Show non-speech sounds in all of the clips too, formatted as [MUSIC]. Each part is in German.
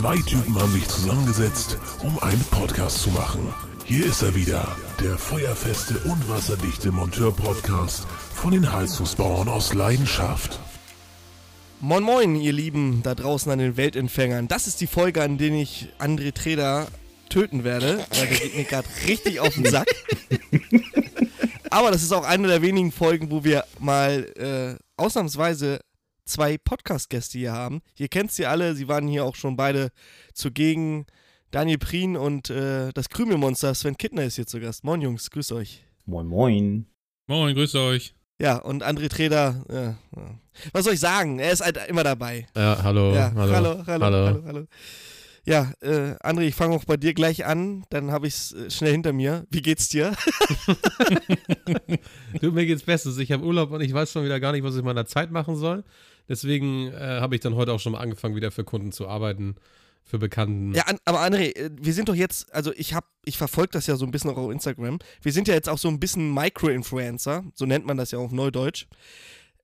Zwei Typen haben sich zusammengesetzt, um einen Podcast zu machen. Hier ist er wieder, der feuerfeste und wasserdichte Monteur-Podcast von den Heizungsbauern aus Leidenschaft. Moin Moin, ihr Lieben da draußen an den Weltempfängern. Das ist die Folge, an der ich André Treder töten werde, weil der geht mir gerade richtig auf den Sack. [LAUGHS] Aber das ist auch eine der wenigen Folgen, wo wir mal äh, ausnahmsweise zwei Podcast-Gäste hier haben. Ihr kennt sie alle, sie waren hier auch schon beide zugegen. Daniel Prien und äh, das Krümelmonster Sven Kittner ist hier zu Gast. Moin Jungs, grüß euch. Moin Moin. Moin, grüß euch. Ja, und André Treder, ja, ja. was soll ich sagen? Er ist halt immer dabei. Ja, hallo. Ja, hallo, hallo, hallo, hallo, hallo. hallo. Ja, äh, André, ich fange auch bei dir gleich an, dann habe ich es äh, schnell hinter mir. Wie geht's dir? [LAUGHS] du, mir geht's bestens. Ich habe Urlaub und ich weiß schon wieder gar nicht, was ich in meiner Zeit machen soll. Deswegen äh, habe ich dann heute auch schon mal angefangen, wieder für Kunden zu arbeiten, für Bekannten. Ja, an, aber André, äh, wir sind doch jetzt, also ich habe, ich verfolge das ja so ein bisschen auch auf Instagram. Wir sind ja jetzt auch so ein bisschen Micro-Influencer, so nennt man das ja auf Neudeutsch.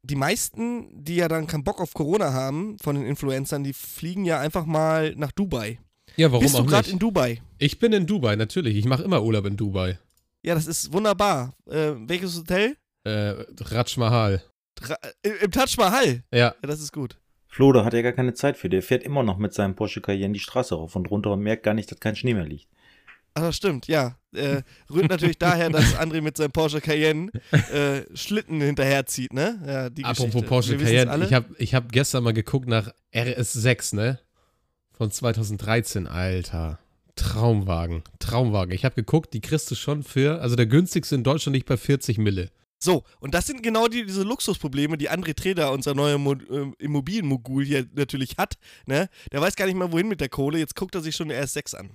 Die meisten, die ja dann keinen Bock auf Corona haben, von den Influencern, die fliegen ja einfach mal nach Dubai. Ja, warum Bist auch du gerade in Dubai? Ich bin in Dubai, natürlich. Ich mache immer Urlaub in Dubai. Ja, das ist wunderbar. Äh, welches Hotel? Äh, Raj Mahal. Äh, Im Taj Mahal. Ja. Ja, das ist gut. Flo, da hat er gar keine Zeit für. Der fährt immer noch mit seinem Porsche Cayenne die Straße rauf und runter und merkt gar nicht, dass kein Schnee mehr liegt. Ach, das stimmt, ja. Äh, rührt natürlich daher, dass André mit seinem Porsche Cayenne äh, Schlitten hinterherzieht, ne? Ja, die Apropos Geschichte. Porsche Cayenne, alle. ich habe ich hab gestern mal geguckt nach RS6, ne? Von 2013, Alter. Traumwagen, Traumwagen. Ich habe geguckt, die kriegst du schon für, also der günstigste in Deutschland liegt bei 40 Mille. So, und das sind genau die, diese Luxusprobleme, die André Treder, unser neuer Mo äh, Immobilienmogul hier natürlich hat, ne? Der weiß gar nicht mehr, wohin mit der Kohle. Jetzt guckt er sich schon eine RS6 an.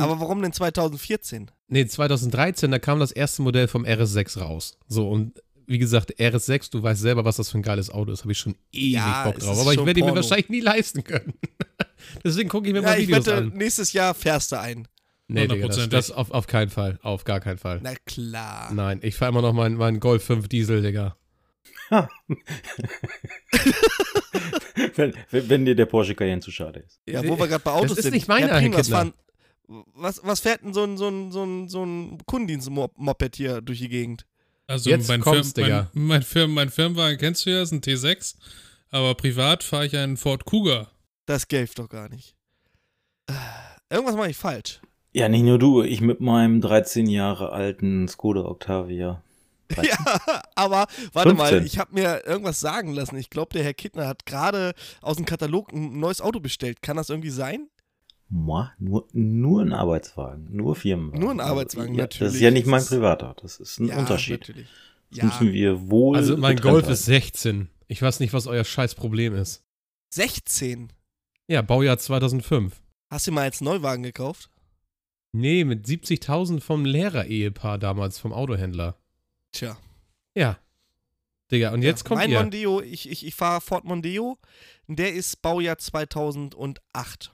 Aber warum denn 2014? nee, 2013, da kam das erste Modell vom RS6 raus. So, und wie gesagt, RS6, du weißt selber, was das für ein geiles Auto ist. Habe ich schon ewig Ja, Bock drauf. Aber ich werde ihn mir wahrscheinlich nie leisten können. [LAUGHS] Deswegen gucke ich mir Ja, mal ich Videos wette, an. nächstes Jahr fährst du ein. Nee, Digga, das, das auf, auf keinen Fall. Auf gar keinen Fall. Na klar. Nein, ich fahre immer noch meinen mein Golf 5 Diesel, Digga. [LAUGHS] wenn, wenn dir der Porsche Cayenne zu schade ist. Ja, wo wir gerade bei Autos Das ist sind. nicht Prien, Herr was, fahren, was, was fährt denn so ein, so ein, so ein, so ein Kundendienst-Moped hier durch die Gegend? Also Jetzt mein, kommt's, Firm, Digga. mein, mein, Firm, mein Firmenwagen kennst du ja, ist ein T6. Aber privat fahre ich einen Ford Kuga. Das gäbe doch gar nicht. Äh, Irgendwas mache ich falsch. Ja, nicht nur du, ich mit meinem 13 Jahre alten Skoda Octavia. [LAUGHS] Ja, aber warte mal, 15. ich habe mir irgendwas sagen lassen. Ich glaube, der Herr Kittner hat gerade aus dem Katalog ein neues Auto bestellt. Kann das irgendwie sein? Moi, nur, nur ein Arbeitswagen, nur Firmenwagen. Nur ein Arbeitswagen, ja, Das natürlich. ist ja nicht Das mein privater, das ist ein ja, Unterschied. Natürlich. Das Ja, müssen wir wohl. Also mein Golf halten. ist 16. Ich weiß nicht, was euer scheiß Problem ist. 16. Ja, Baujahr 2005. Hast du mal als Neuwagen gekauft? Nee, mit 70.000 vom Lehrer-Ehepaar damals, vom Autohändler. Tja. Ja. Digga, und jetzt ja, kommt mein ihr. Mondeo, ich, ich, ich fahre Ford Mondeo. Der ist Baujahr 2008.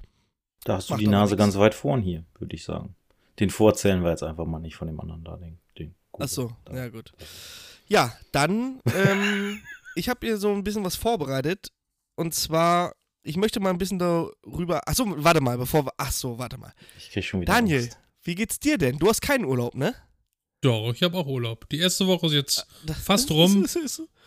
Da hast du Macht die aber Nase nix. ganz weit vorn hier, würde ich sagen. Den vorzählen wir jetzt einfach mal nicht von dem anderen da, den. den Kuga Ach so, da. ja gut. Ja, dann, ähm, [LAUGHS] ich habe hier so ein bisschen was vorbereitet. Und zwar, ich möchte mal ein bisschen darüber. Ach so, warte mal, bevor wir. Ach so, warte mal. Ich krieg schon wieder Daniel, Angst. wie geht's dir denn? Du hast keinen Urlaub, ne? Doch, ich habe auch Urlaub. Die erste Woche ist jetzt Das- Fast rum.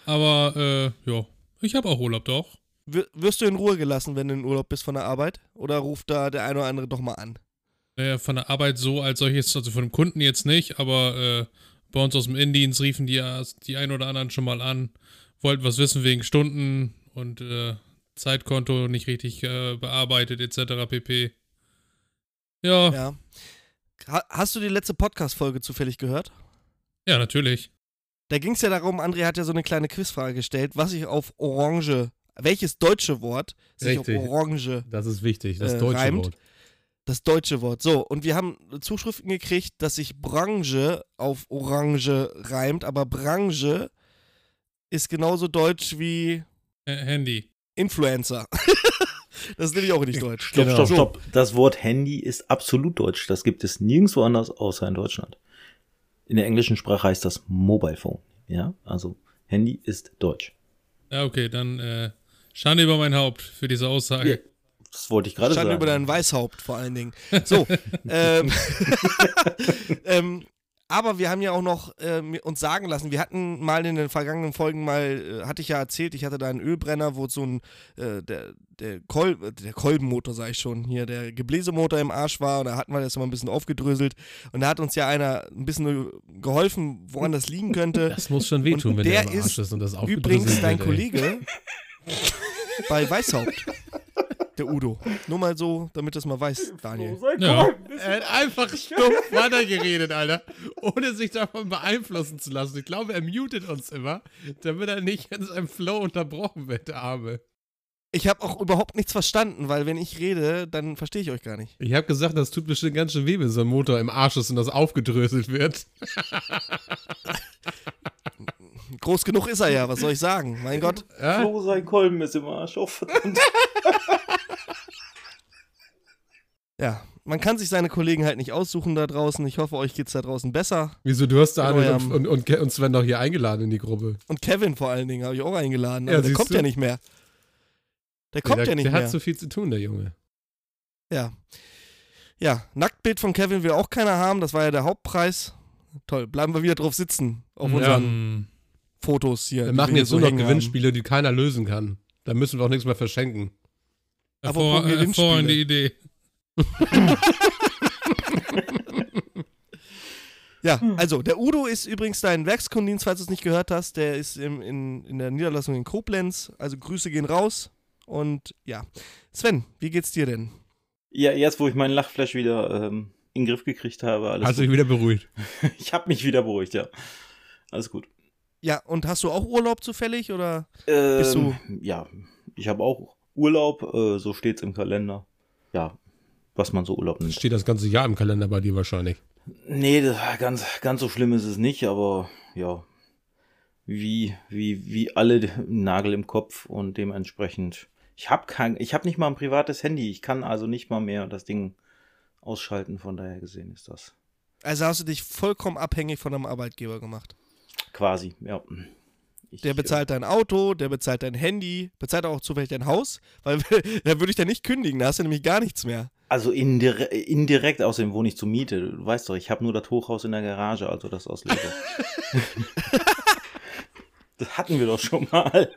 Aber, äh, ja. Ich habe auch Urlaub, doch. Wir- Wirst du in Ruhe gelassen, wenn du in Urlaub bist von der Arbeit? Oder ruft da der eine oder andere doch mal an? Naja, von der Arbeit so als solches, also von dem Kunden jetzt nicht, aber äh, bei uns aus dem Indienst riefen die, ja die ein oder anderen schon mal an, wollten was wissen wegen Stunden und äh, Zeitkonto nicht richtig äh, bearbeitet, etc. pp. Ja, ja, Ja. Ha hast du die letzte Podcast-Folge zufällig gehört? natürlich. Da ging es ja darum, André hat ja so eine kleine Quizfrage gestellt, was sich auf Orange, welches deutsche Wort sich Richtig. auf Orange, Das ist wichtig, das Äh, deutsche reimt. Wort. das deutsche Wort. So, und wir haben Zuschriften gekriegt, dass sich Branche auf Orange reimt, aber Branche ist genauso deutsch wie H Handy. Influencer. [LAUGHS] das ist nämlich auch nicht deutsch. Stopp, Genau. stopp, stopp. Das Wort Handy ist absolut deutsch. Das gibt es nirgendwo anders außer in Deutschland. In der englischen Sprache heißt das Mobile Phone. Ja, also Handy ist deutsch. Ja, okay, dann äh, Schande über mein Haupt für diese Aussage. Das wollte ich gerade Stand sagen. über dein Weißhaupt vor allen Dingen. So. [LAUGHS] ähm, [LAUGHS] ähm, aber wir haben ja auch noch äh, uns sagen lassen, wir hatten mal in den vergangenen Folgen mal, äh, hatte ich ja erzählt, ich hatte da einen Ölbrenner, wo so ein, äh, der, der, Kol der Kolbenmotor, sag ich schon, hier, der Gebläsemotor im Arsch war und da hatten wir das mal ein bisschen aufgedröselt und da hat uns ja einer ein bisschen äh, geholfen, woran das liegen könnte. Das muss schon wehtun, Und wenn der der im Arsch ist ist und das Übrigens aufgedröselt dein wird. Kollege [LAUGHS] bei Weißhaupt, der Udo. Nur mal so, damit du es mal weißt, Daniel. Ja. Er hat einfach stumpf weitergeredet, Alter. Ohne sich davon beeinflussen zu lassen. Ich glaube, er mutet uns immer, damit er nicht in seinem Flow unterbrochen wird, der Arme. Ich habe auch überhaupt nichts verstanden, weil wenn ich rede, dann verstehe ich euch gar nicht. Ich habe gesagt, das tut bestimmt ganz schön weh, wenn so ein Motor im Arsch ist und das aufgedröselt wird. [LAUGHS] Groß genug ist er ja, was soll ich sagen? Mein Gott. Ja? Flo, sein Kolben ist im Arsch. Oh, verdammt. [LAUGHS] Ja, man kann sich seine Kollegen halt nicht aussuchen da draußen. Ich hoffe, euch geht's da draußen besser. Wieso, du hast da Daniel und, und, und, Sven noch hier eingeladen in die Gruppe. Und Kevin vor allen Dingen habe ich auch eingeladen. Ja, Aber der kommt du? ja nicht mehr. Der kommt der, ja nicht der mehr. hat so viel zu tun, der Junge. Ja. Ja, Nacktbild von Kevin will auch keiner haben. Das war ja der Hauptpreis. Toll, bleiben wir wieder drauf sitzen. Auf Ja. unseren Fotos hier. Wir machen jetzt so nur noch hängen haben. Gewinnspiele, die keiner lösen kann. Da müssen wir auch nichts mehr verschenken. Hervor, Gewinnspiele. hervorragende Idee. [LAUGHS] Ja, also der Udo ist übrigens dein Werkskundin, falls du es nicht gehört hast. Der ist im, in, in der Niederlassung in Koblenz. Also Grüße gehen raus. Und ja. Sven, wie geht's dir denn? Ja, jetzt, wo ich meinen Lachflash wieder ähm, in den Griff gekriegt habe, alles Hast du gut. dich wieder beruhigt? [LAUGHS] Ich habe mich wieder beruhigt, ja. Alles gut. Ja, und hast du auch Urlaub zufällig oder? Bist Ähm, Ja, ich habe auch Urlaub, äh, so steht's im Kalender. Ja, was man so Urlaub nennt. Steht das ganze Jahr im Kalender bei dir wahrscheinlich. Nee, das, ganz, ganz so schlimm ist es nicht, aber ja, wie, wie, wie alle Nagel im Kopf und dementsprechend. Ich habe kein, ich habe nicht mal ein privates Handy. Ich kann also nicht mal mehr das Ding ausschalten. Von daher gesehen ist das Also hast du dich vollkommen abhängig von deinem Arbeitgeber gemacht. quasi, ja. Ich, Der bezahlt dein Auto, der bezahlt dein Handy, bezahlt auch zufällig dein Haus, weil [LAUGHS] da würde ich ja nicht kündigen, da hast du nämlich gar nichts mehr. Also indire indirekt, außerdem wohne ich zur Miete. Du weißt doch, ich habe nur das Hochhaus in der Garage, also das aus Lego. [LAUGHS] das hatten wir doch schon mal.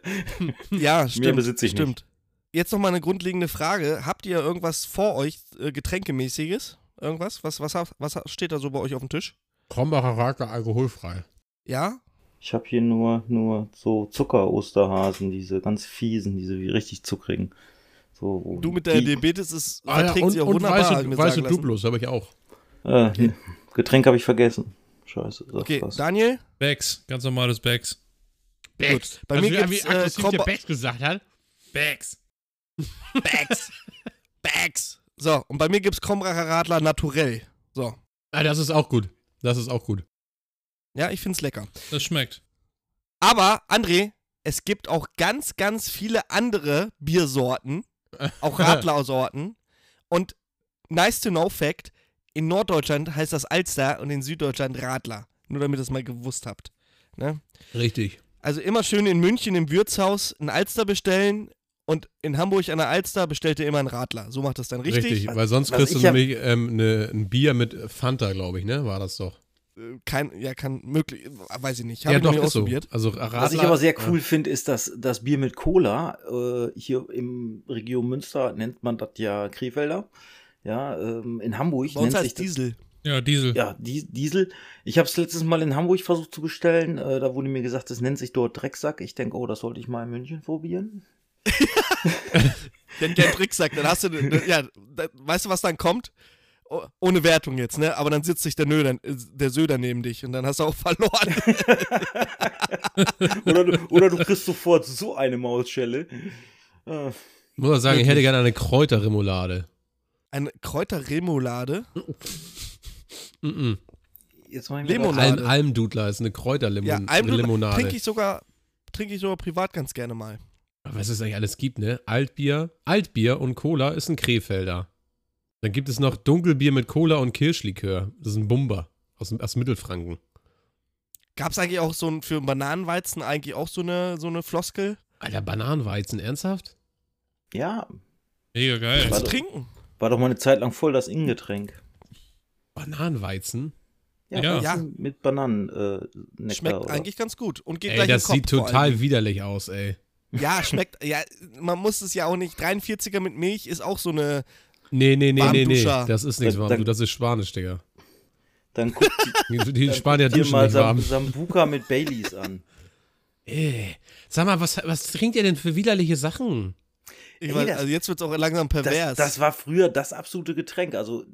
Ja, stimmt. besitze ich nicht. stimmt. Jetzt noch mal eine grundlegende Frage. Habt ihr irgendwas vor euch, äh, Getränkemäßiges? Irgendwas? Was, was, was steht da so bei euch auf dem Tisch? Krombacher Radler alkoholfrei. Ja? Ich habe hier nur, nur so Zucker-Osterhasen, diese ganz fiesen, diese wie richtig zuckrigen. So, Du mit der die- Diabetes ist, Ah, ja, verträgt und sie auch und wunderbar, weiße, mir weiße. Duplos habe ich auch. Äh, Getränk habe ich vergessen. Scheiße. Okay, was. Daniel? Bags, ganz normales Bags. Gut. Bei mir Also, wie gibt's äh, aggressiv der Kromba Beck gesagt hat. Bags. Bags. Bags. So, und bei mir gibt's Krombacher Radler naturell. So. Ah, das ist auch gut. Das ist auch gut. Ja, ich find's lecker. Das schmeckt. Aber, André, es gibt auch ganz, ganz viele andere Biersorten, auch [LAUGHS] Radlersorten. Und nice to know fact, in Norddeutschland heißt das Alster und in Süddeutschland Radler. Nur damit ihr es mal gewusst habt. Ne? Richtig. Also immer schön in München im Wirtshaus ein Alster bestellen und in Hamburg an der Alster bestellt ihr immer einen Radler. So macht das dann richtig. Richtig, weil sonst was kriegst du nämlich ähm, ne, ein Bier mit Fanta, glaube ich, ne? War das doch. Äh, Kein, ja, kann möglich, weiß ich nicht. Hab ja, ich doch, ist so. ausprobiert. Also Radler, Was ich aber sehr ja. cool finde, ist, dass das Bier mit Cola, äh, hier im Region Münster nennt man das ja Krefelder. Ja, ähm, in Hamburg Bei uns nennt sich Diesel. Ja, Diesel. Ja, Di- Diesel. Ich habe es letztes Mal in Hamburg versucht zu bestellen. Äh, da wurde mir gesagt, das nennt sich dort Drecksack. Ich denke, oh, das sollte ich mal in München probieren. Wenn der Trick sagt, dann hast du, ja, weißt du, was dann kommt? Oh, ohne Wertung jetzt, ne? Aber dann sitzt sich der, Nöder, der Söder neben dich und dann hast du auch [LAUGHS] verloren. [LAUGHS] oder, du, oder du kriegst sofort so eine Mausschelle. Äh, Muss man sagen, ich hätte gerne eine Kräuterremoulade. Eine Kräuterremoulade. Jetzt mal Limonade. Alm, Almdudler ist eine Kräuterlimonade. Ja, Almdudler trinke ich sogar, trinke ich sogar privat ganz gerne mal. Was es eigentlich alles gibt, ne? Altbier, Altbier und Cola ist ein Krefelder. Dann gibt es noch Dunkelbier mit Cola und Kirschlikör. Das ist ein Bumber aus, aus Mittelfranken. Gab es eigentlich auch so ein, für Bananenweizen eigentlich auch so eine, so eine Floskel? Alter, Bananenweizen, ernsthaft? Ja, Mega geil. War doch- trinken. War doch mal eine Zeit lang voll das Innengetränk. Bananenweizen. Ja. weißt du, Mit Bananen. Äh, Schmeckt oder? eigentlich ganz gut. Und geht Ey, gleich das in den sieht Kopf vor total widerlich aus, ey. Ja, schmeckt. Ja, man muss es ja auch nicht. 43er mit Milch ist auch so eine. Nee, nee, nee, nee, nee. Das ist nichts Da- warm. das ist Spanisch, Digga. Dann guck Die, [LAUGHS] die Spanier dir duschen mal nicht Sam warm. Sambuka mit Baileys an. Ey, sag mal, was, was trinkt ihr denn für widerliche Sachen? Ich Ey, weiß, das- also jetzt wird es auch langsam Das, pervers. das war früher das absolute Getränk. Also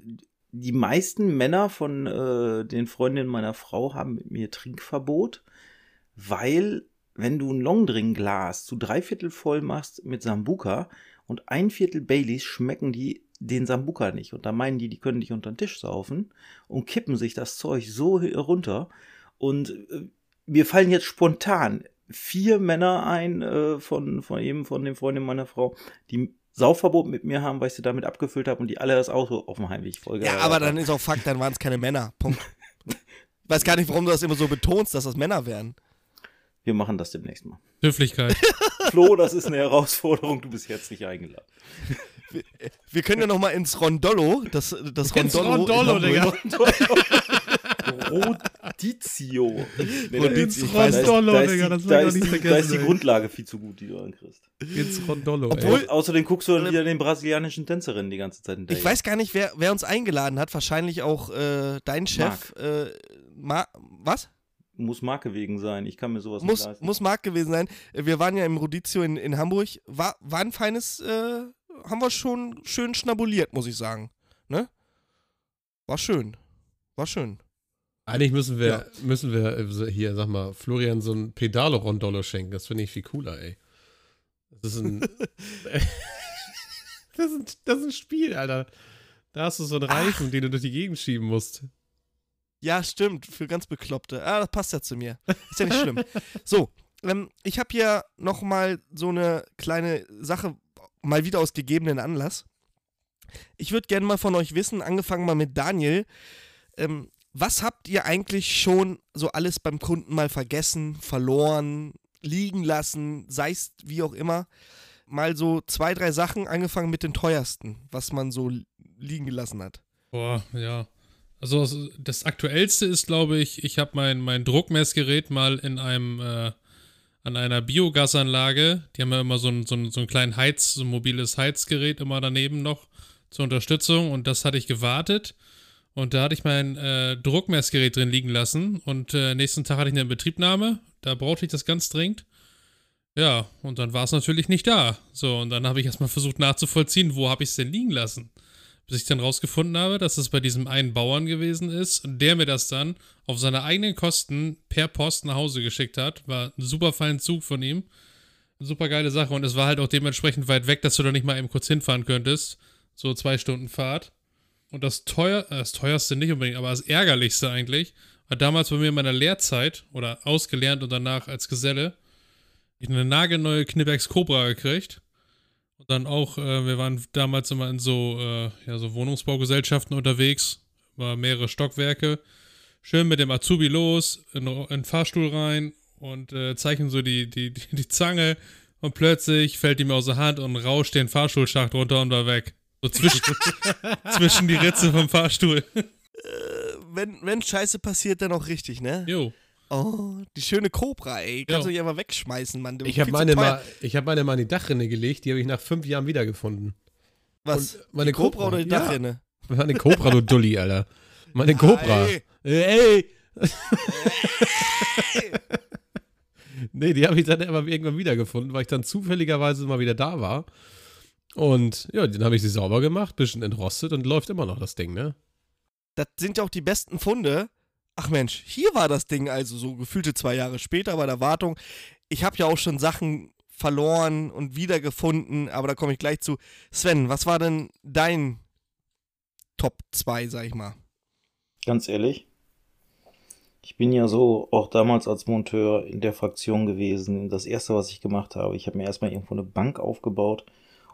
die meisten Männer von äh, den Freundinnen meiner Frau haben mit mir Trinkverbot, weil wenn du ein Longdrink-Glas zu drei Viertel voll machst mit Sambuka und ein Viertel Baileys, schmecken die den Sambuka nicht. Und da meinen die, die können dich unter den Tisch saufen und kippen sich das Zeug so runter. Und äh, mir fallen jetzt spontan vier Männer ein äh, von, von eben von den Freundinnen meiner Frau, die Saufverbot mit mir haben, weil ich sie damit abgefüllt habe und die alle das Auto auf dem Heimweg voll ja, aber dann ist auch Fakt, dann waren es keine Männer. Punkt. Ich [LAUGHS] weiß gar nicht, warum du das immer so betonst, dass das Männer wären. Wir machen das demnächst mal. Höflichkeit. [LAUGHS] Flo, das ist eine Herausforderung, du bist herzlich eingeladen. Wir können ja noch mal ins Rondollo, das, das Ins Rondollo. Rondollo, in. Digga. Rodizio. [LAUGHS] Nee, Rodizio. da ist- Rondollo, da ist Digga, die- das da ist die- Da vergessen, ist die ey. Grundlage viel zu gut, die du ankriegst. Ins Rondollo, Obwohl- ey. Außerdem guckst du dann wieder den brasilianischen Tänzerinnen die ganze Zeit hinterher. Ich weiß gar nicht, wer, wer uns eingeladen hat. Wahrscheinlich auch äh, dein Chef. Äh, Ma was? Muss Marke wegen sein. Ich kann mir sowas Muss, nicht leisten. muss Marc gewesen sein. Äh, Wir waren ja im Rodizio in, in Hamburg. War, war ein feines, äh, haben wir schon schön schnabuliert, muss ich sagen. Ne? War schön. War schön. Eigentlich müssen wir, Ja. müssen wir äh, hier, sag mal, Florian so ein Pedalo-Rondollo schenken. Das finde ich viel cooler, ey. Das ist ein. [LAUGHS] [LAUGHS] das, ist ein das ist ein Spiel, Alter. Da hast du so einen Reifen, den du durch die Gegend schieben musst. Ja, stimmt. Für ganz Bekloppte. Ah, das passt ja zu mir. Ist ja nicht schlimm. [LAUGHS] So, ähm, ich habe hier noch mal so eine kleine Sache, mal wieder aus gegebenen Anlass. Ich würde gerne mal von euch wissen, angefangen mal mit Daniel, ähm, was habt ihr eigentlich schon so alles beim Kunden mal vergessen, verloren, liegen lassen, sei es wie auch immer? Mal so zwei, drei Sachen, angefangen mit den teuersten, was man so liegen gelassen hat. Boah, ja. Also das- aktuellste ist, glaube ich, ich habe mein, mein Druckmessgerät mal in einem äh, an einer Biogasanlage. Die haben ja immer so ein, so ein, so ein kleines Heiz, so ein mobiles Heizgerät immer daneben noch zur Unterstützung und das hatte ich gewartet. Und da hatte ich mein äh, Druckmessgerät drin liegen lassen und äh, nächsten Tag hatte ich eine Betriebnahme. Da brauchte ich das ganz dringend. Ja, und dann war es natürlich nicht da. So, und dann habe ich erstmal versucht nachzuvollziehen, wo habe ich es denn liegen lassen bis ich dann rausgefunden habe, dass es bei diesem einen Bauern gewesen ist der mir das dann auf seine eigenen Kosten per Post nach Hause geschickt hat. War ein super feiner Zug von ihm. Super geile Sache und es war halt auch dementsprechend weit weg, dass du da nicht mal eben kurz hinfahren könntest. So zwei Stunden Fahrt. Und das teuer, äh, das teuerste nicht unbedingt, aber das ärgerlichste eigentlich, war damals bei mir in meiner Lehrzeit oder ausgelernt und danach als Geselle, ich eine nagelneue Knipex Cobra gekriegt. Und dann auch, äh, wir waren damals immer in so, äh, ja, so Wohnungsbaugesellschaften unterwegs, war mehrere Stockwerke. Schön mit dem Azubi los, in, in den Fahrstuhl rein und äh, zeichnen so die, die, die, die Zange und plötzlich fällt die mir aus der Hand und rauscht den Fahrstuhlschacht runter und war weg. So zwischen, [LAUGHS] zwischen die Ritze vom Fahrstuhl. Wenn, wenn Scheiße passiert, dann auch richtig, ne? Jo. Oh, die schöne Cobra, ey. Kannst Ja. du nicht einfach wegschmeißen, Mann. Ich habe meine, teuer. mal, ich hab meine mal in die Dachrinne gelegt, die habe ich nach fünf Jahren wiedergefunden. Was? und meine die Cobra Cobra, oder die ja. Dachrinne? Meine Cobra, du Dulli, Alter. Meine Cobra. Ey. Ey, ey. nee, die habe ich dann aber irgendwann wiedergefunden, weil ich dann zufälligerweise mal wieder da war. Und ja, dann habe ich sie sauber gemacht, bisschen entrostet und läuft immer noch das Ding, ne? Das sind ja auch die besten Funde. Ach Mensch, hier war das Ding also so gefühlte zwei Jahre später bei der Wartung. Ich habe ja auch schon Sachen verloren und wiedergefunden, aber da komme ich gleich zu. Sven, was war denn dein Top 2, sag ich mal? Ganz ehrlich, ich bin ja so auch damals als Monteur in der Fraktion gewesen. Das erste, was ich gemacht habe, ich habe mir erstmal irgendwo eine Bank aufgebaut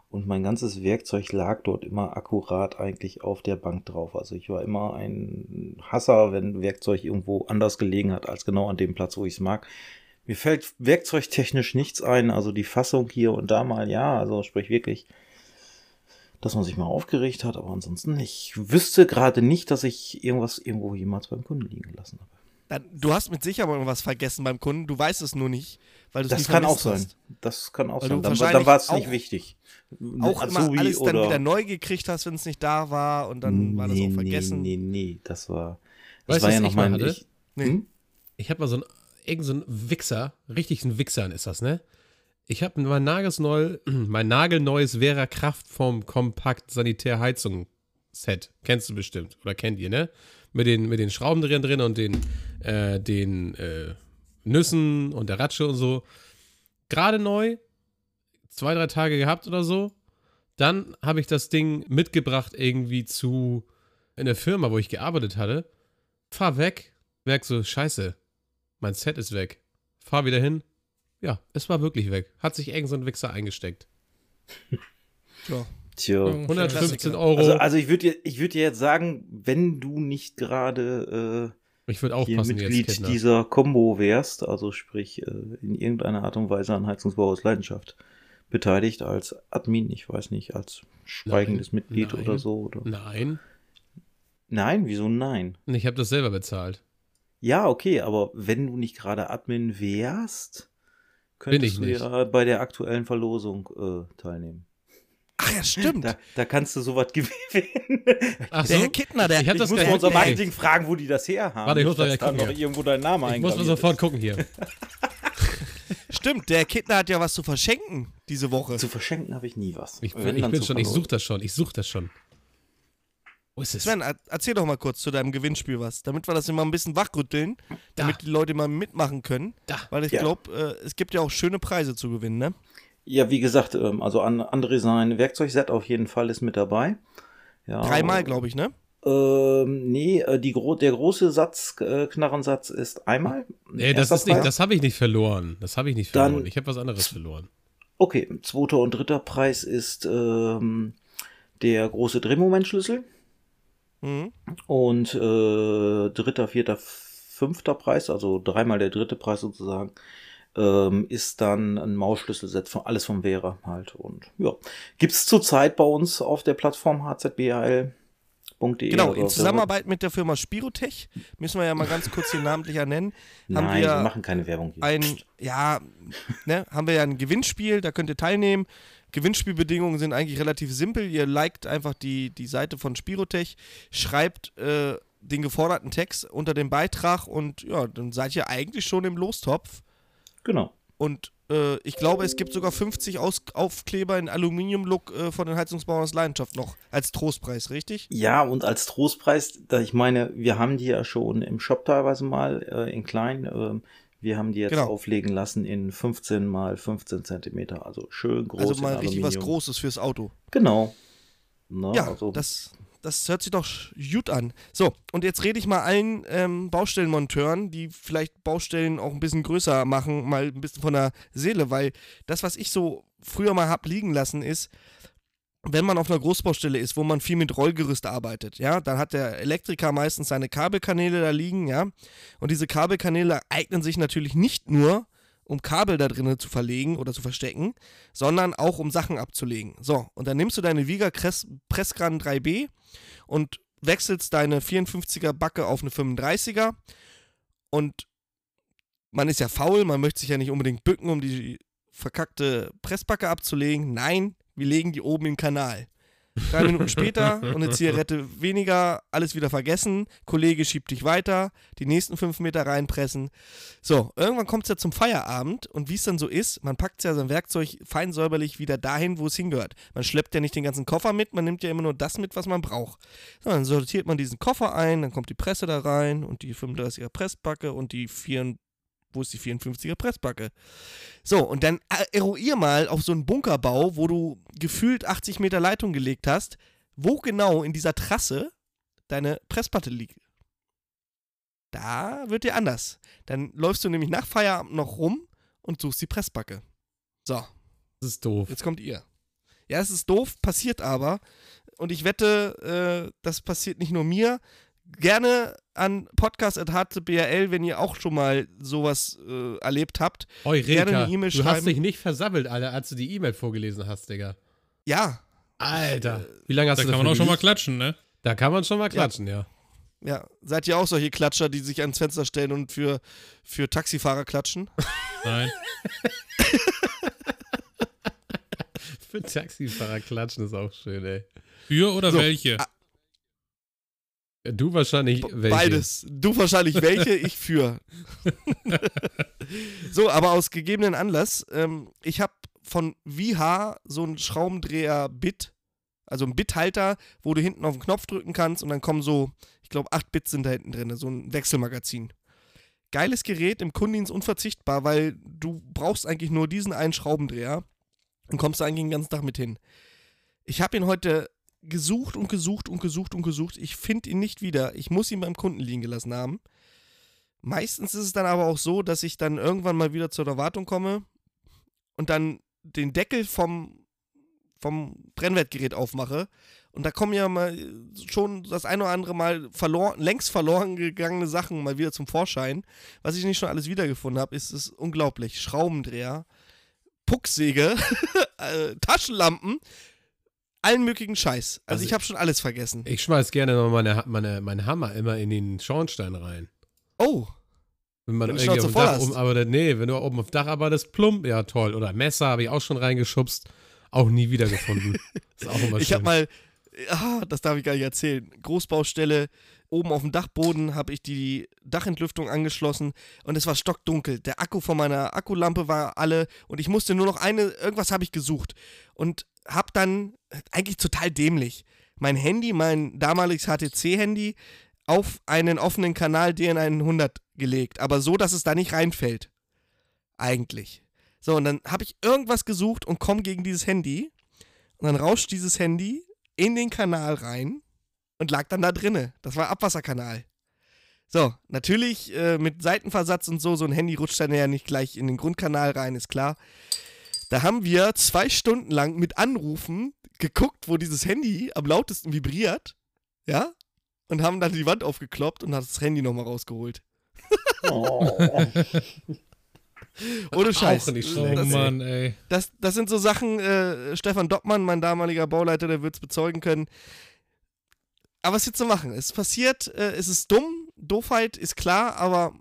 und mein ganzes Werkzeug lag dort immer akkurat eigentlich auf der Bank drauf. Also ich war immer ein Hasser, wenn Werkzeug irgendwo anders gelegen hat als genau an dem Platz, wo ich es mag. Mir fällt werkzeugtechnisch nichts ein, also die Fassung hier und da mal, ja, also sprich wirklich dass man sich mal aufgeregt hat, aber ansonsten, ich wüsste gerade nicht, dass ich irgendwas irgendwo jemals beim Kunden liegen gelassen habe. Dann, du hast mit Sicherheit mal irgendwas vergessen beim Kunden, du weißt es nur nicht, weil du es Das kann auch sein. hast. Das kann auch Weil sein. Dann, dann war es nicht wichtig. Auch immer Azubi alles dann oder- wieder neu gekriegt hast, wenn es nicht da war und dann war das nee, auch vergessen. Nee, nee, nee, das war. Das Weißt du, war was ja noch mein. hatte? Ich, Nee. hm? Ich habe mal so ein, irgend so ein Wichser, richtig ein Wichsern ist das, ne? Ich habe mein nagelneu, [CLEARS THROAT] mein nagelneues Vera Kraftform Kompakt Sanitär Heizung Set. Kennst du bestimmt oder kennt ihr, ne? Mit den, mit den Schrauben drin drin und den, äh, den äh, Nüssen und der Ratsche und so. Gerade neu, zwei, drei Tage gehabt oder so. Dann habe ich das Ding mitgebracht irgendwie zu in der Firma, wo ich gearbeitet hatte. Fahr weg, merk so, scheiße, mein Set ist weg. Fahr wieder hin. Ja, es war wirklich weg. Hat sich irgend so ein Wichser eingesteckt. [LAUGHS] Ja. Tja. 115 Klassiker. Euro. Also, also ich würde dir, ich würde dir jetzt sagen, wenn du nicht gerade ich würde äh, hier jetzt, Mitglied Kinder. dieser Combo wärst, also sprich äh, in irgendeiner Art und Weise an Heizungsbau aus Leidenschaft beteiligt als Admin, ich weiß nicht, als schweigendes Nein, Mitglied nein. oder so. Oder? Nein, Nein, wieso nein? ich habe das selber bezahlt. Ja, okay, aber wenn du nicht gerade Admin wärst, könntest ich du ja bei der aktuellen Verlosung äh, teilnehmen. Ach ja, stimmt. Da, da kannst du sowas [LAUGHS] gewinnen. Ach der so? Herr Kittner, der Ich hab Ich das muss unser. Marketing fragen, wo die das her haben. Warte, ich muss mal da gucken noch irgendwo dein Name Ich muss mal sofort gucken hier. Stimmt, der Herr Kittner hat ja was zu verschenken diese Woche. ist. Zu verschenken habe ich nie was. Ich, Wenn ich bin schon, ich suche das schon, ich suche das schon. Wo ist es? Sven, er- erzähl doch mal kurz zu deinem Gewinnspiel was, damit wir das immer ein bisschen wachrütteln, damit die Leute mal mitmachen können. Da. Weil ich Ja. glaube, äh, es gibt ja auch schöne Preise zu gewinnen, ne? Ja, wie gesagt, ähm, also an André sein Werkzeugset auf jeden Fall ist mit dabei. Ja, Dreimal, glaube ich, ne? Ähm, nee, äh, die gro der große Satz, äh, Knarrensatz ist einmal. Nee, das ist nicht, das habe ich nicht verloren. Das habe ich nicht Dann- verloren. ich habe was anderes verloren. Okay, zweiter und dritter Preis ist ähm, der große Drehmomentschlüssel. Mhm. Und äh, dritter, vierter, fünfter Preis, also dreimal der dritte Preis sozusagen, ähm, ist dann ein Mausschlüsselset von alles von Vera halt. Und ja, gibt's zurzeit bei uns auf der Plattform hzbhl.de. Genau, oder in Zusammenarbeit mit der Firma Spirotech, müssen wir ja mal ganz kurz hier namentlich nennen, [LAUGHS] Nein, haben wir, wir machen keine Werbung hier. ein, ja, ne, haben wir ja ein Gewinnspiel, da könnt ihr teilnehmen. Gewinnspielbedingungen sind eigentlich relativ simpel. Ihr liked einfach die, die Seite von Spirotech, schreibt äh, den geforderten Text unter dem Beitrag und ja, dann seid ihr eigentlich schon im Lostopf. Genau. Und äh, ich glaube, es gibt sogar 50 Aus Aufkleber in Aluminium-Look äh, von den Heizungsbauern aus Leidenschaft noch als Trostpreis, richtig? Ja, und als Trostpreis, da ich meine, wir haben die ja schon im Shop teilweise mal äh, in klein. ähm, wir haben die jetzt Genau. auflegen lassen in 15 mal 15 Zentimeter, also schön groß. also mal in richtig was. Großes fürs Auto. Genau. Na, Ja, also, das, das hört sich doch gut an. So, und jetzt rede ich mal allen ähm, Baustellenmonteuren, die vielleicht Baustellen auch ein bisschen größer machen, mal ein bisschen von der Seele, weil das, was ich so früher mal hab liegen lassen, ist, wenn man auf einer Großbaustelle ist, wo man viel mit Rollgerüst arbeitet, ja, dann hat der Elektriker meistens seine Kabelkanäle da liegen, ja, und diese Kabelkanäle eignen sich natürlich nicht nur, um Kabel da drinnen zu verlegen oder zu verstecken, sondern auch um Sachen abzulegen. So, und dann nimmst du deine Viga Pressgran 3B und wechselst deine 54er Backe auf eine 35er und man ist ja faul, man möchte sich ja nicht unbedingt bücken, um die verkackte Pressbacke abzulegen. Nein, wir legen die oben den Kanal. Drei Minuten später und eine Zigarette weniger, alles wieder vergessen. Kollege schiebt dich weiter, die nächsten fünf Meter reinpressen. So, irgendwann kommt es ja zum Feierabend und wie es dann so ist, man packt ja sein Werkzeug fein säuberlich wieder dahin, wo es hingehört. Man schleppt ja nicht den ganzen Koffer mit, man nimmt ja immer nur das mit, was man braucht. So, dann sortiert man diesen Koffer ein, dann kommt die Presse da rein und die 35er Pressbacke und die 4, wo ist die 54er Pressbacke? So, und dann äh, eruier mal auf so einen Bunkerbau, wo du gefühlt 80 Meter Leitung gelegt hast, wo genau in dieser Trasse deine Pressplatte liegt. Da wird dir anders. Dann läufst du nämlich nach Feierabend noch rum und suchst die Pressbacke. So, Das ist doof. jetzt kommt ihr. Ja, es ist doof, passiert aber. Und ich wette, äh, das passiert nicht nur mir. Gerne an podcast.htbl, wenn ihr auch schon mal sowas äh, erlebt habt. Gerne Eureka, eine E-Mail du hast schreiben. dich nicht versammelt, Alter, als du die E-Mail vorgelesen hast, Digga. Ja, Alter, wie lange hast Da du kann man auch schon mal klatschen, ne? Da kann man schon mal klatschen, ja. Ja, seid ihr auch solche Klatscher, die sich ans Fenster stellen und für, für Taxifahrer klatschen? Nein. [LAUGHS] Für Taxifahrer klatschen ist auch schön, ey. Für oder So, welche? Du wahrscheinlich welche? Beides. Du wahrscheinlich welche, ich für. [LAUGHS] so, aber aus gegebenen Anlass, ähm, ich habe von VH so einen Schraubendreher-Bit, also ein Bithalter, wo du hinten auf den Knopf drücken kannst und dann kommen so, ich glaube, 8 Bits sind da hinten drin, so ein Wechselmagazin. Geiles Gerät, im Kundendienst unverzichtbar, weil du brauchst eigentlich nur diesen einen Schraubendreher und kommst da eigentlich den ganzen Tag mit hin. Ich habe ihn heute gesucht und gesucht und gesucht und gesucht. Ich finde ihn nicht wieder. Ich muss ihn beim Kunden liegen gelassen haben. Meistens ist es dann aber auch so, dass ich dann irgendwann mal wieder zur Erwartung komme und dann den Deckel vom, vom Brennwertgerät aufmache. Und da kommen ja mal schon das ein oder andere Mal verloren, längst verloren gegangene Sachen mal wieder zum Vorschein. Was ich nicht schon alles wiedergefunden habe, ist es unglaublich. Schraubendreher, Pucksäge, [LAUGHS] äh, Taschenlampen, allen möglichen Scheiß. Also, Also ich habe schon alles vergessen. Ich schmeiß gerne noch meine, meine, meinen Hammer immer in den Schornstein rein. Oh, Wenn man Wenn irgendwie auf dem Dach oben, aber nee, wenn du oben auf dem Dach arbeitest, plump, ja toll. Oder Messer habe ich auch schon reingeschubst, auch nie wiedergefunden. [LAUGHS] ist auch immer ich schön. habe mal, ah, das darf ich gar nicht erzählen, Großbaustelle, oben auf dem Dachboden habe ich die Dachentlüftung angeschlossen und es war stockdunkel. Der Akku von meiner Akkulampe war alle und ich musste nur noch eine, irgendwas habe ich gesucht und habe dann, eigentlich total dämlich, mein Handy, mein damaliges HTC-Handy auf einen offenen Kanal DN100 gelegt, aber so, dass es da nicht reinfällt. Eigentlich. So, und dann habe ich irgendwas gesucht und komme gegen dieses Handy und dann rauscht dieses Handy in den Kanal rein und lag dann da drinne. Das war Abwasserkanal. So, natürlich äh, mit Seitenversatz und so, so ein Handy rutscht dann ja nicht gleich in den Grundkanal rein, ist klar. Da haben wir zwei Stunden lang mit Anrufen geguckt, wo dieses Handy am lautesten vibriert, ja, und haben dann die Wand aufgekloppt und hat das Handy nochmal rausgeholt. [LAUGHS] Oh. Ohne Scheiß. Auch nicht Oh schlecht. das, Mann, ey. das, das sind so Sachen, äh, Stefan Doppmann, mein damaliger Bauleiter, der wird es bezeugen können. Aber was jetzt zu machen? Es passiert, äh, es ist dumm, Doofheit ist klar, aber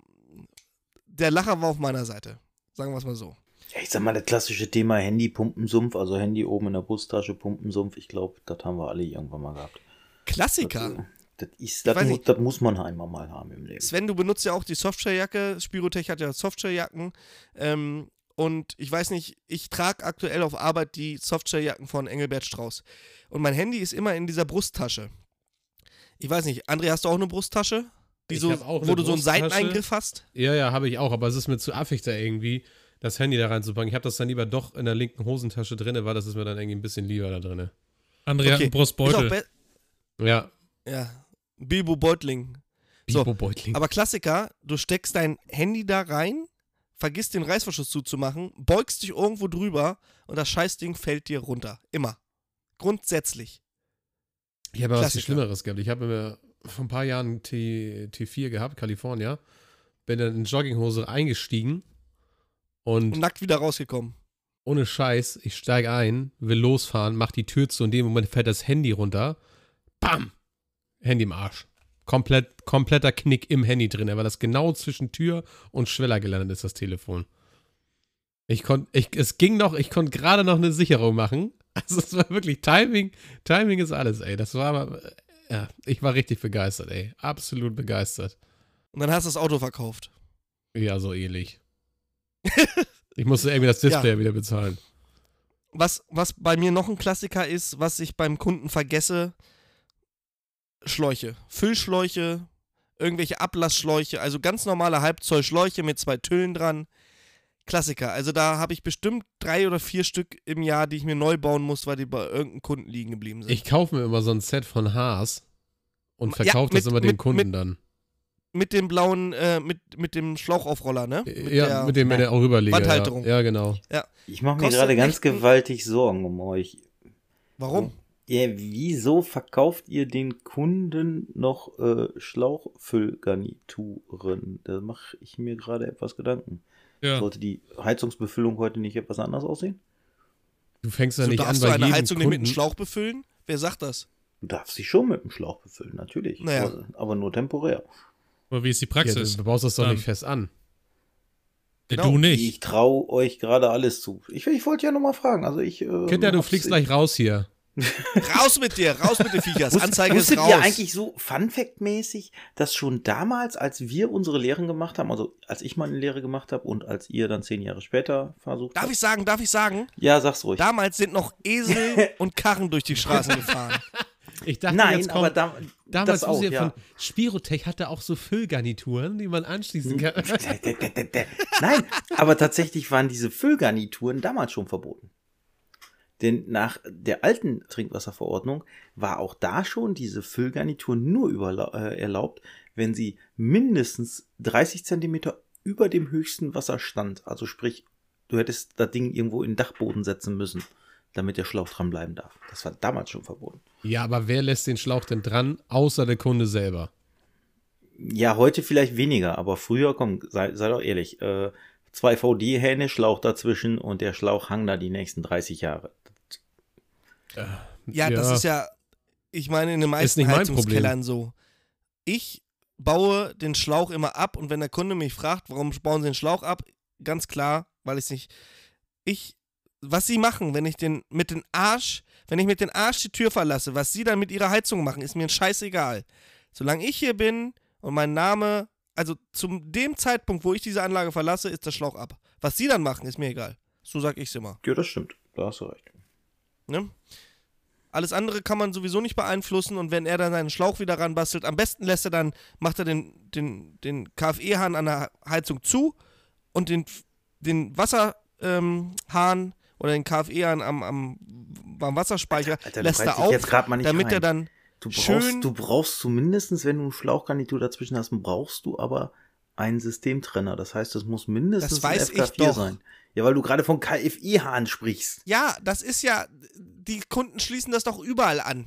der Lacher war auf meiner Seite. Sagen wir es mal so. Ja, ich sag mal, das klassische Thema Handy-Pumpensumpf, also Handy oben in der Brusttasche, Pumpensumpf, ich glaube, das haben wir alle irgendwann mal gehabt. Klassiker. Das, ist, das, weiß mu nicht. das muss man einmal mal haben im Leben. Sven, du benutzt ja auch die Softwarejacke. Spirotech hat ja Softwarejacken. Ähm, und ich weiß nicht, ich trage aktuell auf Arbeit die Softwarejacken von Engelbert Strauß. Und mein Handy ist immer in dieser Brusttasche. Ich weiß nicht, André, hast du auch eine Brusttasche? Die Ich so, hab auch wo du so einen. Seiteneingriff hast? Ja, ja, habe ich auch, aber es ist mir zu affig da irgendwie, das Handy da reinzupacken. Ich habe das dann lieber doch in der linken Hosentasche drin, weil das ist mir dann irgendwie ein bisschen lieber da drin. André hat einen Brustbeutel. be- Ja, ja, Bilbo Beutling. So, Bibo Beutling. Aber Klassiker, du steckst dein Handy da rein, vergisst den Reißverschluss zuzumachen, beugst dich irgendwo drüber und das Scheißding fällt dir runter. Immer. Grundsätzlich. Ich habe ja was. Schlimmeres gehabt. Ich habe mir vor ein paar Jahren T, T4 gehabt, Kalifornier. Bin dann in Jogginghose eingestiegen und Und nackt wieder rausgekommen. ohne Scheiß, ich steige ein, will losfahren, mach die Tür zu und in dem Moment fällt das Handy runter. Bam! Handy im Arsch. Komplett, kompletter Knick im Handy drin, weil das genau zwischen Tür und Schweller gelandet ist, das Telefon. Ich konnte, ich, es ging noch, ich konnte gerade noch eine Sicherung machen. [LAUGHS] Also es war wirklich Timing, Timing ist alles, ey. Das war aber, äh, ja, ich war richtig begeistert, ey. Absolut begeistert. Und dann hast du das Auto verkauft. Ja, so ähnlich. [LAUGHS] ich musste irgendwie das Display wieder bezahlen. Was, was bei mir noch ein Klassiker ist, was ich beim Kunden vergesse, Schläuche. Füllschläuche, irgendwelche Ablassschläuche, also ganz normale Halbzoll-Schläuche mit zwei Tüllen dran. Klassiker. Also da habe ich bestimmt drei oder vier Stück im Jahr, die ich mir neu bauen muss, weil die bei irgendeinem Kunden liegen geblieben sind. Ich kaufe mir immer so ein Set von Haas und Ja, verkaufe das mit- immer den mit- Kunden mit- dann. Mit dem blauen, äh, mit, mit dem Schlauchaufroller, ne? Mit ja, der- mit dem mit der auch rüberlege. Wandhalterung. Ja, ja, genau. Ich mache mir gerade ganz gewaltig Sorgen um euch. Warum? Ja, wieso verkauft ihr den Kunden noch äh, Schlauchfüllgarnituren? Da mache ich mir gerade etwas Gedanken. Ja. Sollte die Heizungsbefüllung heute nicht etwas anders aussehen? Du fängst ja So, nicht an darfst bei du eine jedem Heizung nicht Kunden. mit einem Schlauch befüllen? Wer sagt das? Du darfst sie schon mit dem Schlauch befüllen, natürlich. Naja. Aber, aber nur temporär. Aber wie ist die ja, Praxis? du baust das doch nicht fest an. Ja, genau. Du nicht. Ich traue euch gerade alles zu. Ich, ich wollte ja noch mal fragen. Also ich. Äh, Kinder, du fliegst gleich raus hier. [LAUGHS] Raus mit dir, raus mit den Viechers. Wusst- Anzeige ist raus. ihr eigentlich so Fun Fact mäßig, dass schon damals, als wir unsere Lehren gemacht haben, also als ich meine Lehre gemacht habe und als ihr dann zehn Jahre später versucht Darf habt. ich sagen, darf ich sagen? Ja, sag's ruhig. Damals sind noch Esel [LAUGHS] und Karren durch die Straßen gefahren. Ich dachte, Nein, jetzt aber da, damals auch, ja. von Spirotech hatte auch so Füllgarnituren, die man anschließen kann. [LAUGHS] Nein, aber tatsächlich waren diese Füllgarnituren damals schon verboten. Denn nach der alten Trinkwasserverordnung war auch da schon diese Füllgarnitur nur überla- äh, erlaubt, wenn sie mindestens 30 Zentimeter über dem höchsten Wasserstand, also sprich, du hättest das Ding irgendwo in den Dachboden setzen müssen, damit der Schlauch dran bleiben darf. Das war damals schon verboten. Ja, aber wer lässt den Schlauch denn dran, außer der Kunde selber? Ja, heute vielleicht weniger, aber früher, komm, sei, sei doch ehrlich, äh, zwei VD-Hähne, Schlauch dazwischen und der Schlauch hang da die nächsten 30 Jahre. Ja, das ist ja, ich meine, in den meisten nicht mein Heizungskellern so. Ich baue den Schlauch immer ab und wenn der Kunde mich fragt, warum bauen sie den Schlauch ab, ganz klar, weil ich nicht. Ich, was sie machen, wenn ich den mit den Arsch, wenn ich mit den Arsch die Tür verlasse, was sie dann mit ihrer Heizung machen, ist mir ein Scheißegal. Solange ich hier bin und mein Name, also zum dem Zeitpunkt, wo ich diese Anlage verlasse, ist der Schlauch ab. Was sie dann machen, ist mir egal. So sag ich's immer. Ja, das stimmt. Da hast du recht. Ne? Alles andere kann man sowieso nicht beeinflussen und wenn er dann seinen Schlauch wieder ranbastelt, am besten lässt er dann, macht er den, den, den KFE-Hahn an der Heizung zu und den, den Wasserhahn ähm, oder den KFE-Hahn am, am, am Wasserspeicher Alter, lässt er auf, jetzt mal nicht damit rein. er dann Du brauchst, schön du brauchst zumindest, wenn du eine Schlauchgarnitur dazwischen hast, brauchst du aber einen Systemtrenner. Das heißt, es muss mindestens Das weiß ein FK4 ich doch. sein. Ja, weil du gerade von KFI-Hahn sprichst. Ja, das ist ja, die Kunden schließen das doch überall an.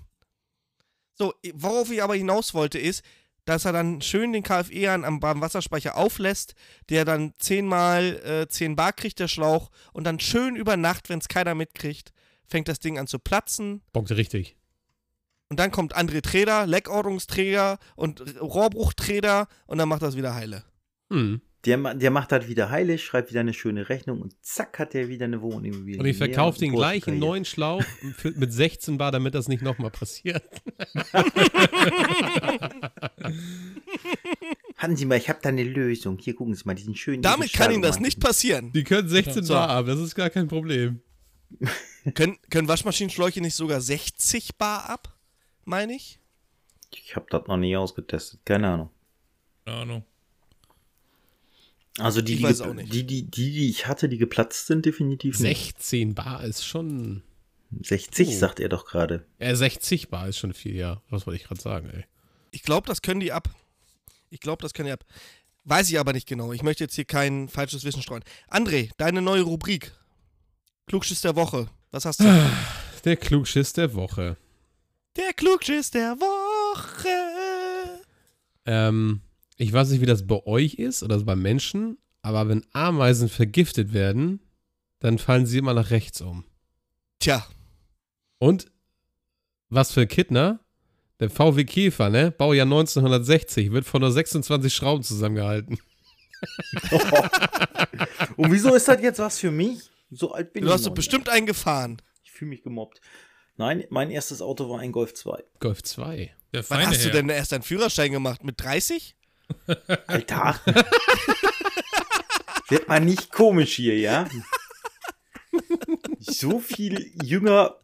So, worauf ich aber hinaus wollte, ist, dass er dann schön den KFE an am Wasserspeicher auflässt, der dann zehnmal äh, 10 Bar kriegt, der Schlauch, und dann schön über Nacht, wenn es keiner mitkriegt, fängt das Ding an zu platzen. Bockt richtig. Und dann kommt André Treder, Leckordnungsträger und Rohrbruchträder und dann macht das wieder heile. Hm. Der, der macht halt wieder heilig, schreibt wieder eine schöne Rechnung und zack hat er wieder eine Wohnung. Und ich verkaufe den gleichen neuen Schlauch für, mit 16 Bar, damit das nicht nochmal passiert. [LAUGHS] Hatten Sie mal, ich habe da eine Lösung. Hier gucken Sie mal, diesen schönen. Damit diesen kann Ihnen das nicht passieren. Die können 16 So. Bar ab, das ist gar kein Problem. [LAUGHS] können, können Waschmaschinenschläuche nicht sogar 60 Bar ab? Meine ich? Ich habe das noch nie ausgetestet, keine Ahnung. Keine Ahnung. Also die, Ich die, weiß ge- auch nicht. die, die, die, die ich hatte, die geplatzt sind, definitiv nicht. 16 Bar ist schon. 60 Oh. sagt er doch gerade. Äh, 60 Bar ist schon viel, ja. Was wollte ich gerade sagen, ey. Ich glaube, das können die ab. Ich glaube, das können die ab. Weiß ich aber nicht genau. Ich möchte jetzt hier kein falsches Wissen streuen. André, deine neue Rubrik. Klugschiss der Woche. Was hast du? [SIGHS] Der Klugschiss der Woche. der Klugschiss der Woche. Ähm, ich weiß nicht, wie das bei euch ist oder bei Menschen, aber wenn Ameisen vergiftet werden, dann fallen sie immer nach rechts um. Tja, Und was für Kittner? Der VW Käfer, ne? Baujahr 1960, wird von nur 26 Schrauben zusammengehalten. [LAUGHS] Und wieso ist das jetzt was für mich? So alt bin du ich hast noch doch bestimmt einen gefahren. Ich fühle mich gemobbt. Nein, mein erstes Auto war ein Golf 2. Golf 2. Der Wann hast du Herr. denn erst deinen Führerschein gemacht? Mit 30? Alter. Wird mal nicht komisch hier, ja? So viel jünger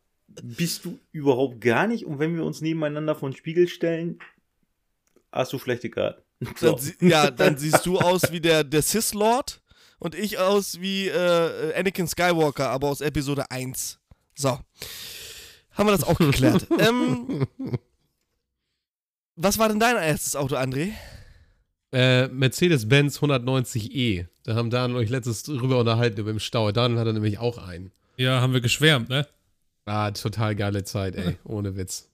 bist du überhaupt gar nicht. Und wenn wir uns nebeneinander vor den Spiegel stellen, hast du schlechte Karten. So. Dann, ja, dann siehst du aus wie der, der Sith-Lord und ich aus wie äh, Anakin Skywalker, aber aus Episode 1. So. Haben wir das auch geklärt. [LAUGHS] ähm, was war denn dein erstes Auto, André? Äh, Mercedes-Benz 190e. Da haben Dan und ich letztes drüber unterhalten über den Stau. Dan hatte nämlich auch einen. Ja, haben wir geschwärmt, ne? Ah, total geile Zeit, ey. [LAUGHS] Ohne Witz.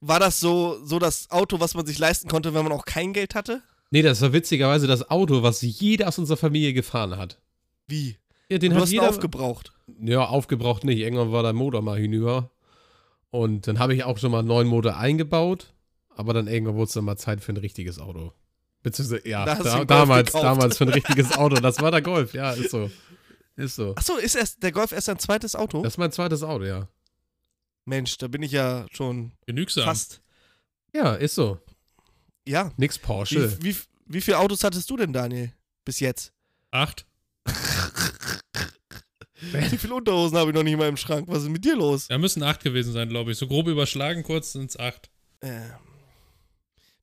War das so, so das Auto, was man sich leisten konnte, wenn man auch kein Geld hatte? Nee, das war witzigerweise das Auto, was jeder aus unserer Familie gefahren hat. Wie? Ja, den du hat hast jeder. aufgebraucht. Ja, aufgebraucht nicht. Irgendwann war der Motor mal hinüber. Und dann habe ich auch schon mal einen neuen Motor eingebaut. Aber dann irgendwann wurde es dann mal Zeit für ein richtiges Auto. Beziehungsweise, ja, Da da, damals, damals für ein richtiges [LAUGHS] Auto. Das war der Golf, ja, ist so. Ist so. Achso, ist erst der Golf erst ein zweites Auto? Das ist mein zweites Auto, ja. Mensch, da bin ich ja schon Genügsam. fast. Ja, ist so. Ja. Nix Porsche. Wie, wie, wie viele Autos hattest du denn, Daniel? Bis jetzt? Acht. [LAUGHS] Wie viele Unterhosen habe ich noch nicht mal im Schrank? Was ist mit dir los? Ja, müssen acht gewesen sein, glaube ich. So grob überschlagen kurz sind es acht. Ähm,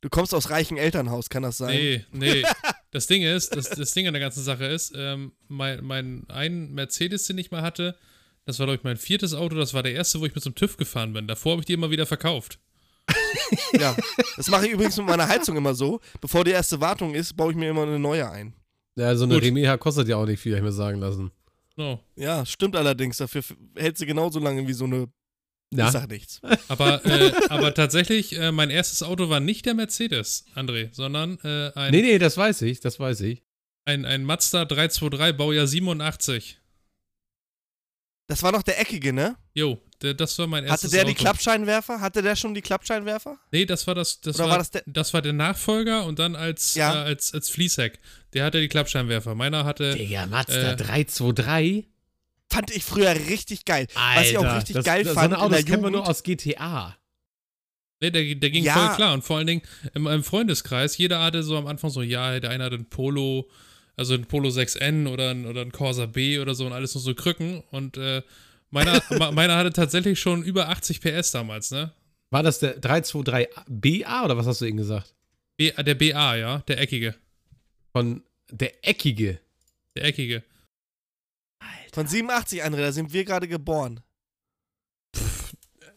du kommst aus reichem Elternhaus, kann das sein? Nee, nee. [LAUGHS] Das Ding ist, das, das Ding an der ganzen Sache ist, ähm, mein, mein ein Mercedes, den ich mal hatte, das war, glaube ich, mein viertes Auto, das war der erste, wo ich mit zum TÜV gefahren bin. Davor habe ich die immer wieder verkauft. [LAUGHS] Ja. Das mache ich übrigens mit meiner Heizung immer so. Bevor die erste Wartung ist, baue ich mir immer eine neue ein. Ja, so eine Gut. Remeha kostet ja auch nicht viel, hab ich mir sagen lassen. No. Ja, stimmt allerdings. Dafür hält sie genauso lange wie so eine. Ich Ja, sag nichts. Aber, äh, aber tatsächlich, äh, mein erstes Auto war nicht der Mercedes, André, sondern äh, ein, nee, nee, das weiß ich, das weiß ich. ein, ein Mazda 323, Baujahr 87. Das war noch der eckige, ne? Jo, der, das war mein erstes Hatte der Auto. die Klappscheinwerfer? Hatte der schon die Klappscheinwerfer? Nee, das war das, das Oder war, war das der- das war der Nachfolger und dann als, Ja. äh, als, als Fließheck. Der hatte die Klappscheinwerfer. Meiner hatte, Digga, Mazda Äh. 323? Fand ich früher richtig geil. Was ich auch Alter, richtig das, geil das, fand so eine in der Autos man Jugend. nur aus GTA. nee, der, der ging Ja. voll klar. Und vor allen Dingen in meinem Freundeskreis, jeder hatte so am Anfang so, ja, der eine hatte ein Polo, also ein Polo 6N oder ein, oder ein Corsa B oder so und alles nur so Krücken. Und äh, meiner, [LAUGHS] meiner hatte tatsächlich schon über 80 PS damals, ne? War das der 323BA oder was hast du eben gesagt? B, der BA, ja, der eckige. Von der eckige. Der eckige. Von 87, André, da sind wir gerade geboren.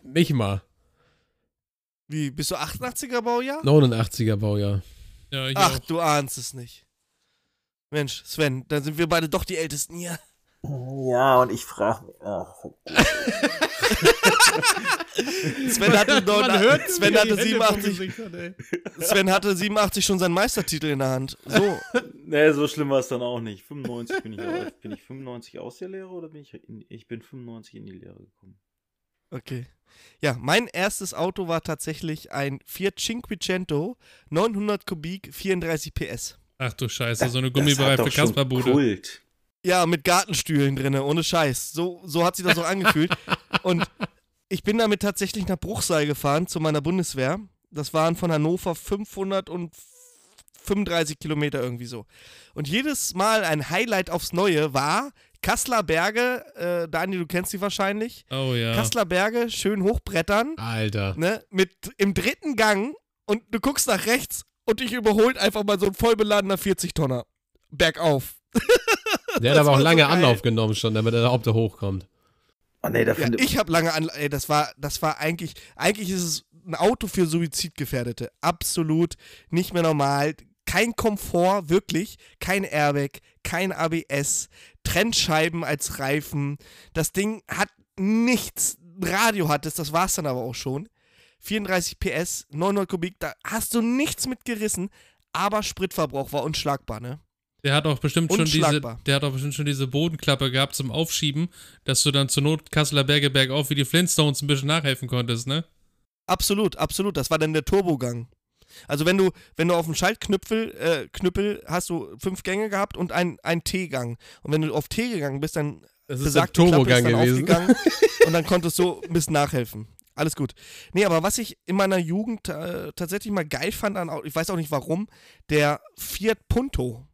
Nicht mal. Wie, bist du 88er Baujahr? 89er Baujahr. Ja, ich Ach, auch. du ahnst es nicht. Mensch, Sven, dann sind wir beide doch die Ältesten hier. Ja, und ich frage mich, ach, [LAUGHS] Sven hatte, noch, Man hört, Sven hatte die Hände vom 87, Gesicht hat, ey. Sven hatte 87 schon seinen Meistertitel in der Hand. So, [LAUGHS] nee, so schlimm war es dann auch nicht. 95 bin ich, au- bin ich 95 aus der Lehre oder bin ich in, ich bin 95 in die Lehre gekommen? okay. Ja, mein erstes Auto war tatsächlich ein Fiat Cinquecento, 900 Kubik, 34 PS. Ach du Scheiße, so eine schon Kasperbude. Kult. Ja, mit Gartenstühlen drinne, ohne Scheiß. So, so hat sich das auch angefühlt. [LAUGHS] Und ich bin damit tatsächlich nach Bruchsal gefahren zu meiner Bundeswehr. Das waren von Hannover 535 Kilometer irgendwie so. Und jedes Mal ein Highlight aufs Neue war Kasseler Berge, äh, Daniel, du kennst sie wahrscheinlich. Oh ja. Kasseler Berge, schön hochbrettern, Alter. ne, mit im dritten Gang und du guckst nach rechts und dich überholt einfach mal so ein vollbeladener 40-Tonner. Bergauf. [LAUGHS] [LAUGHS] Der hat aber war auch so lange geil. Anlauf genommen schon, damit er überhaupt da hochkommt. Oh nee, da Ja, ich habe lange an, ey, das war, das war eigentlich, eigentlich ist es ein Auto für Suizidgefährdete. Absolut nicht mehr normal. Kein Komfort, wirklich. Kein Airbag, kein ABS, Trennscheiben als Reifen. Das Ding hat nichts. Radio hat es, das war es dann aber auch schon. 34 PS, 900 Kubik, da hast du nichts mit gerissen, aber Spritverbrauch war unschlagbar, ne? Der hat auch bestimmt schon diese, der hat auch bestimmt schon diese Bodenklappe gehabt zum Aufschieben, dass du dann zur Not Kasseler Berge bergauf wie die Flintstones ein bisschen nachhelfen konntest, ne? Absolut, absolut. Das war dann der Turbogang. Also wenn du, wenn du auf dem Schaltknüppel, äh, Knüppel hast du fünf Gänge gehabt und ein, ein T-Gang. Und wenn du auf T gegangen bist, dann Das ist der Turbogang ist dann gewesen. aufgegangen [LAUGHS] und dann konntest du ein bisschen nachhelfen. Alles gut. Nee, aber was ich in meiner Jugend äh, tatsächlich mal geil fand, an, ich weiß auch nicht warum, der Fiat Punto.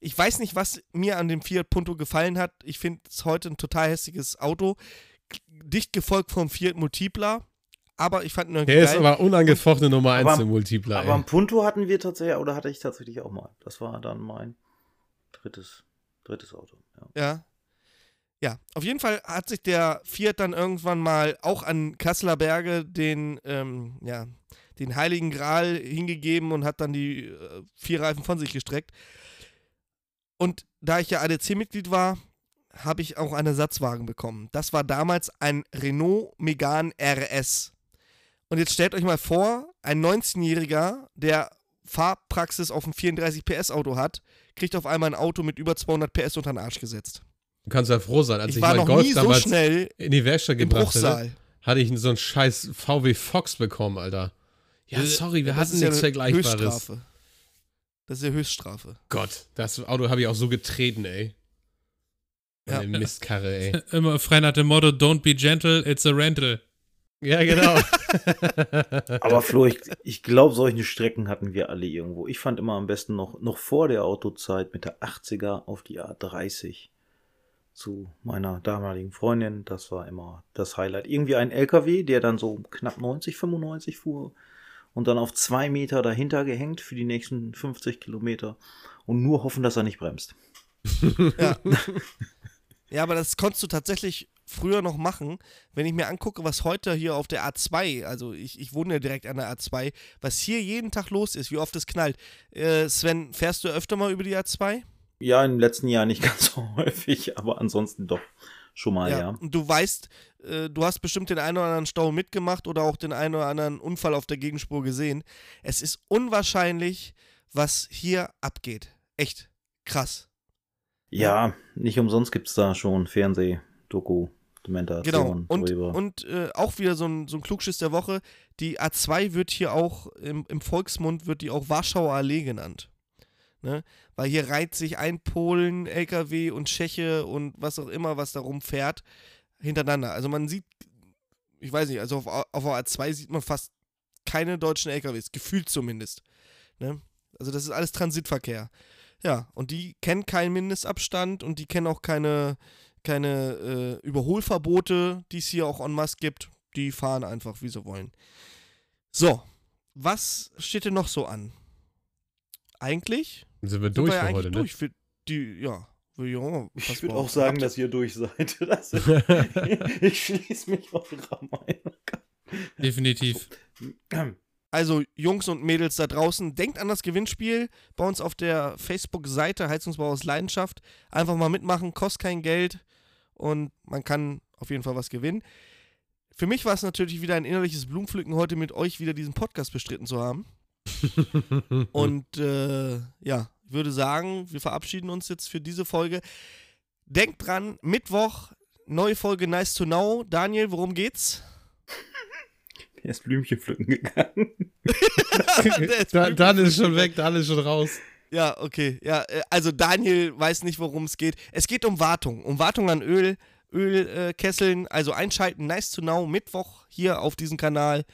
Ich weiß nicht, was mir an dem Fiat Punto gefallen hat. Ich finde es heute ein total hässliches Auto. Dicht gefolgt vom Fiat Multipla. Aber ich fand ihn irgendwie Der ist geil. aber unangefochten Nummer 1 Aber- im Multipler. Aber ey. am Punto hatten wir tatsächlich, oder hatte ich tatsächlich auch mal. Das war dann mein drittes, drittes Auto. Ja. Ja. Ja, auf jeden Fall hat sich der Fiat dann irgendwann mal auch an Kasseler Berge den, ähm, ja, den Heiligen Gral hingegeben und hat dann die äh, vier Reifen von sich gestreckt. Und da ich ja ADC-Mitglied war, habe ich auch einen Ersatzwagen bekommen. Das war damals ein Renault Megane RS. Und jetzt stellt euch mal vor, ein 19-Jähriger, der Fahrpraxis auf ein 34 PS Auto hat, kriegt auf einmal ein Auto mit über 200 PS unter den Arsch gesetzt. Du kannst ja froh sein, als Ich ich, war noch Golf so damals schnell in die Werkstatt gebracht hatte, hatte ich so einen scheiß VW Fox bekommen, Alter. Ja, sorry, wir Äh, Das hatten ja nichts eine Vergleichbares. Höchststrafe. Das ist ja Höchststrafe. Gott, das Auto habe ich auch so getreten, ey. Ja. Eine Mistkarre, ey. [LAUGHS] Immer frei nach dem Motto, don't be gentle, it's a rental. Ja, genau. [LAUGHS] Aber Flo, ich, ich glaube, solche Strecken hatten wir alle irgendwo. Ich fand immer am besten noch, noch vor der Autozeit mit der 80er auf die A30 zu meiner damaligen Freundin. Das war immer das Highlight. Irgendwie ein LKW, der dann so knapp 90, 95 fuhr und dann auf zwei Meter dahinter gehängt für die nächsten 50 Kilometer und nur hoffen, dass er nicht bremst. Ja. [LAUGHS] ja, aber das konntest du tatsächlich früher noch machen. Wenn ich mir angucke, was heute hier auf der A2, also ich, ich wohne ja direkt an der A2, was hier jeden Tag los ist, wie oft es knallt. Äh, Sven, fährst du öfter mal über die A2? Ja, im letzten Jahr nicht [LAUGHS] ganz so häufig, aber ansonsten doch schon mal, ja. Und du weißt, äh, du hast bestimmt den einen oder anderen Stau mitgemacht oder auch den einen oder anderen Unfall auf der Gegenspur gesehen. Es ist unwahrscheinlich, was hier abgeht. Echt krass. Ja, nicht umsonst gibt's da schon Fernseh-Doku. Genau. Dokumentation Und, drüber. und äh, auch wieder so ein, so ein Klugschiss der Woche. Die A2 wird hier auch, im, im Volksmund wird die auch Warschauer Allee genannt. Ne? Weil hier reiht sich ein Polen, LKW und Tscheche und was auch immer, was da rumfährt, hintereinander. Also man sieht, ich weiß nicht, also auf, auf der A2 sieht man fast keine deutschen LKWs, gefühlt zumindest. Ne? Also das ist alles Transitverkehr. Ja, und die kennen keinen Mindestabstand und die kennen auch keine, keine äh, Überholverbote, die es hier auch en masse gibt. Die fahren einfach, wie sie wollen. So, was steht denn noch so an? Eigentlich Dann sind wir sind durch wir ja für heute, ne? durch. Für die, ja, ja Ich würde wir auch sagen, dass ihr durch seid. [LAUGHS] Das [LAUGHS] ich schließe mich eurer Meinung Definitiv. an. Also, Jungs und Mädels da draußen, denkt an das Gewinnspiel bei uns auf der Facebook-Seite Heizungsbau aus Leidenschaft. Einfach mal mitmachen, kostet kein Geld und man kann auf jeden Fall was gewinnen. Für mich war es natürlich wieder ein innerliches Blumenpflücken, heute mit euch wieder diesen Podcast bestritten zu haben. [LAUGHS] Und äh, ja, ich würde sagen, wir verabschieden uns jetzt für diese Folge. Denkt dran, Mittwoch, neue Folge Nice to Know. Daniel, worum geht's? [LAUGHS] Er ist Blümchen pflücken gegangen. [LAUGHS] Der ist da, dann ist schon weg, dann ist schon raus. Ja, okay. Ja, äh, also Daniel weiß nicht, worum es geht. Es geht um Wartung. Um Wartung an Öl, Ölkesseln. Äh, also einschalten, nice to know, Mittwoch hier auf diesem Kanal.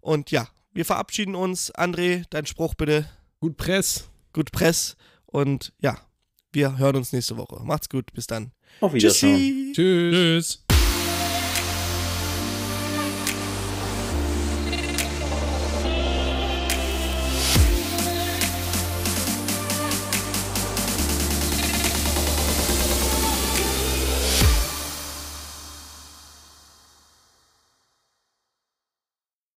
Und ja, wir verabschieden uns. André, dein Spruch bitte. Gut Press. Gut Press. Und ja, wir hören uns nächste Woche. Macht's gut. Bis dann. Auf Wiedersehen. Tschüss.